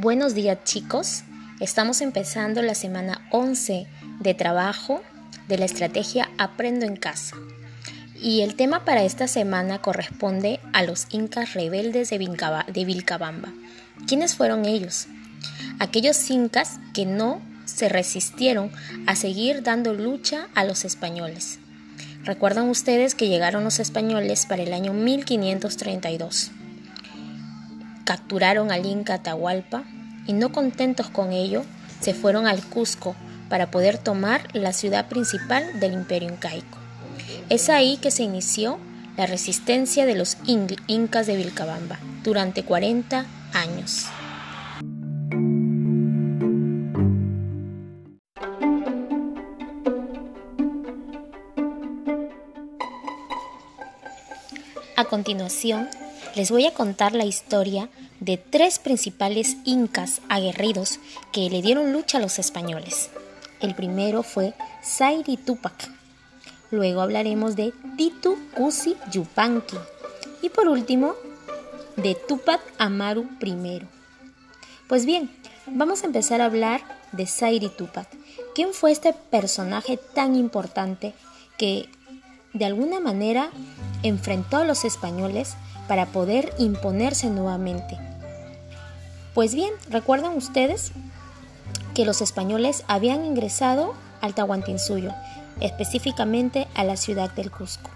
Buenos días chicos, estamos empezando la semana 11 de trabajo de la estrategia Aprendo en casa. Y el tema para esta semana corresponde a los incas rebeldes de, Vilcabamba. ¿Quiénes fueron ellos? Aquellos incas que no se resistieron a seguir dando lucha a los españoles. Recuerdan ustedes que llegaron los españoles para el año 1532. Capturaron al Inca Atahualpa y no contentos con ello, se fueron al Cusco para poder tomar la ciudad principal del imperio incaico. Es ahí que se inició la resistencia de los incas de Vilcabamba durante 40 años. Continuación, les voy a contar la historia de tres principales incas aguerridos que le dieron lucha a los españoles. El primero fue Sairi Tupac. Luego hablaremos de Titu Cusi Yupanqui. Y por último, de Tupac Amaru I. Pues bien, vamos a empezar a hablar de Sairi Tupac. ¿Quién fue este personaje tan importante que de alguna manera enfrentó a los españoles para poder imponerse nuevamente. Pues bien, ¿recuerdan ustedes que los españoles habían ingresado al Tahuantinsuyo, específicamente a la ciudad del Cusco?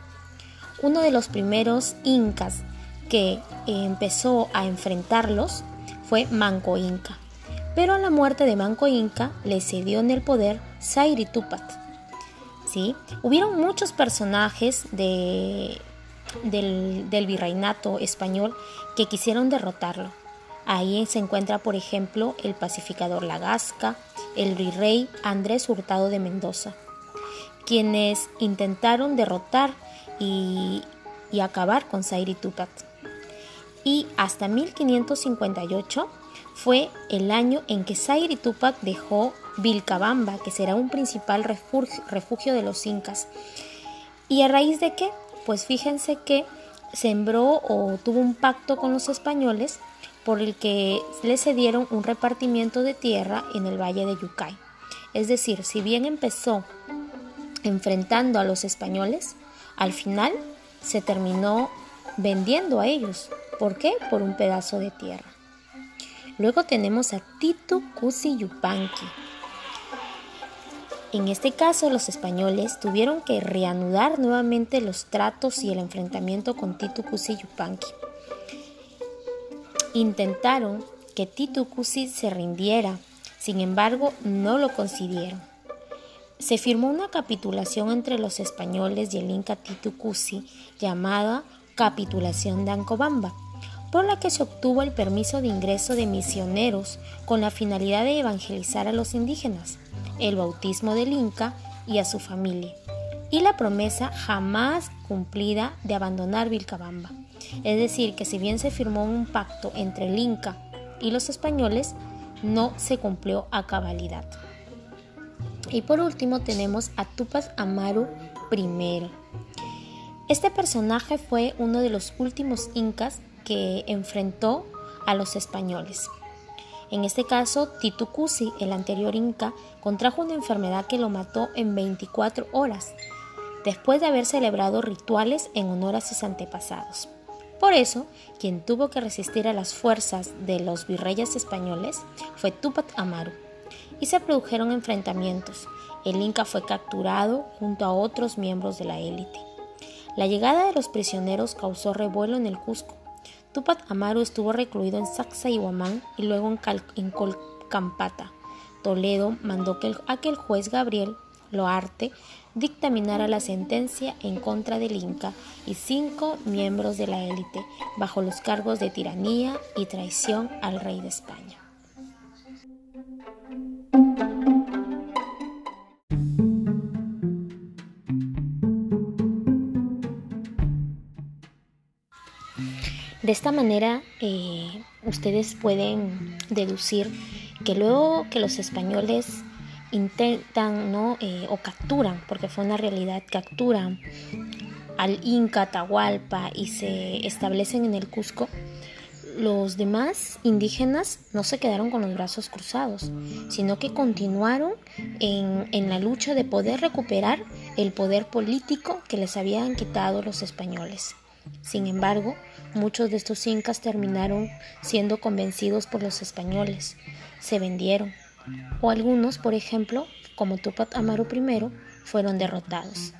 Uno de los primeros incas que empezó a enfrentarlos fue Manco Inca, pero a la muerte de Manco Inca le cedió en el poder Sairi Tupat. Hubieron muchos personajes de del, virreinato español que quisieron derrotarlo. Ahí se encuentra, por ejemplo, el pacificador Lagasca, el virrey Andrés Hurtado de Mendoza, quienes intentaron derrotar y, acabar con Sairi Tupac. Y hasta 1558 fue el año en que Sairi Tupac dejó Vilcabamba, que será un principal refugio, refugio de los incas. ¿Y a raíz de qué? Pues fíjense que sembró o tuvo un pacto con los españoles por el que le cedieron un repartimiento de tierra en el valle de Yucay. Es decir, si bien empezó enfrentando a los españoles, al final se terminó vendiendo a ellos. ¿Por qué? Por un pedazo de tierra. Luego tenemos a Tito Cusi Yupanqui, en este caso, los españoles tuvieron que reanudar nuevamente los tratos y el enfrentamiento con Titu Cusi Yupanqui. Intentaron que Titu Cusi se rindiera, sin embargo, no lo consiguieron. Se firmó una capitulación entre los españoles y el Inca Titu Cusi llamada Capitulación de Ancobamba, por la que se obtuvo el permiso de ingreso de misioneros con la finalidad de evangelizar a los indígenas el bautismo del Inca y a su familia, y la promesa jamás cumplida de abandonar Vilcabamba. Es decir, que si bien se firmó un pacto entre el Inca y los españoles, no se cumplió a cabalidad. Y por último tenemos a Tupac Amaru I. Este personaje fue uno de los últimos incas que enfrentó a los españoles. En este caso, Titu Cusi, el anterior inca, contrajo una enfermedad que lo mató en 24 horas, después de haber celebrado rituales en honor a sus antepasados. Por eso, quien tuvo que resistir a las fuerzas de los virreyes españoles fue Tupac Amaru, y se produjeron enfrentamientos. El Inca fue capturado junto a otros miembros de la élite. La llegada de los prisioneros causó revuelo en el Cusco, Tupac Amaru estuvo recluido en Saxa y Huamán y luego en, Colcampata. Toledo mandó que a que el juez Gabriel Loarte dictaminara la sentencia en contra del Inca y cinco miembros de la élite bajo los cargos de tiranía y traición al rey de España. De esta manera eh, ustedes pueden deducir que luego que los españoles intentan ¿no? Eh, o capturan, porque fue una realidad, capturan al Inca Atahualpa y se establecen en el Cusco, los demás indígenas no se quedaron con los brazos cruzados, sino que continuaron en, la lucha de poder recuperar el poder político que les habían quitado los españoles. Sin embargo, muchos de estos incas terminaron siendo convencidos por los españoles, se vendieron, o algunos, por ejemplo, como Tupac Amaru I, fueron derrotados,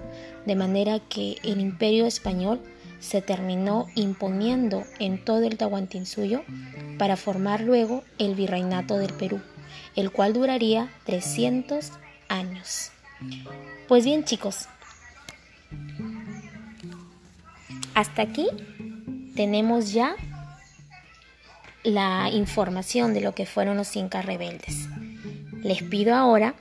de manera que el imperio español se terminó imponiendo en todo el Tahuantinsuyo para formar luego el virreinato del Perú, el cual duraría 300 años. Pues bien chicos, hasta aquí tenemos ya la información de lo que fueron los incas rebeldes. Les pido ahora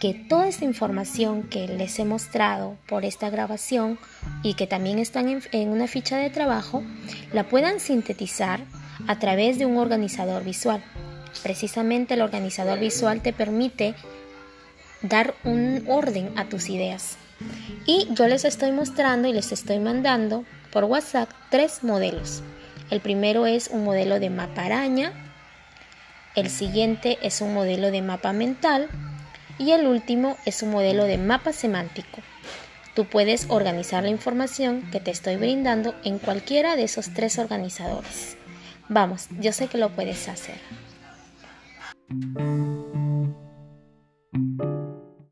que toda esta información que les he mostrado por esta grabación y que también están en, una ficha de trabajo, la puedan sintetizar a través de un organizador visual. Precisamente el organizador visual te permite dar un orden a tus ideas. Y yo les estoy mostrando y les estoy mandando por WhatsApp tres modelos. El primero es un modelo de mapa araña, el siguiente es un modelo de mapa mental y el último es un modelo de mapa semántico. Tú puedes organizar la información que te estoy brindando en cualquiera de esos tres organizadores. Vamos, yo sé que lo puedes hacer.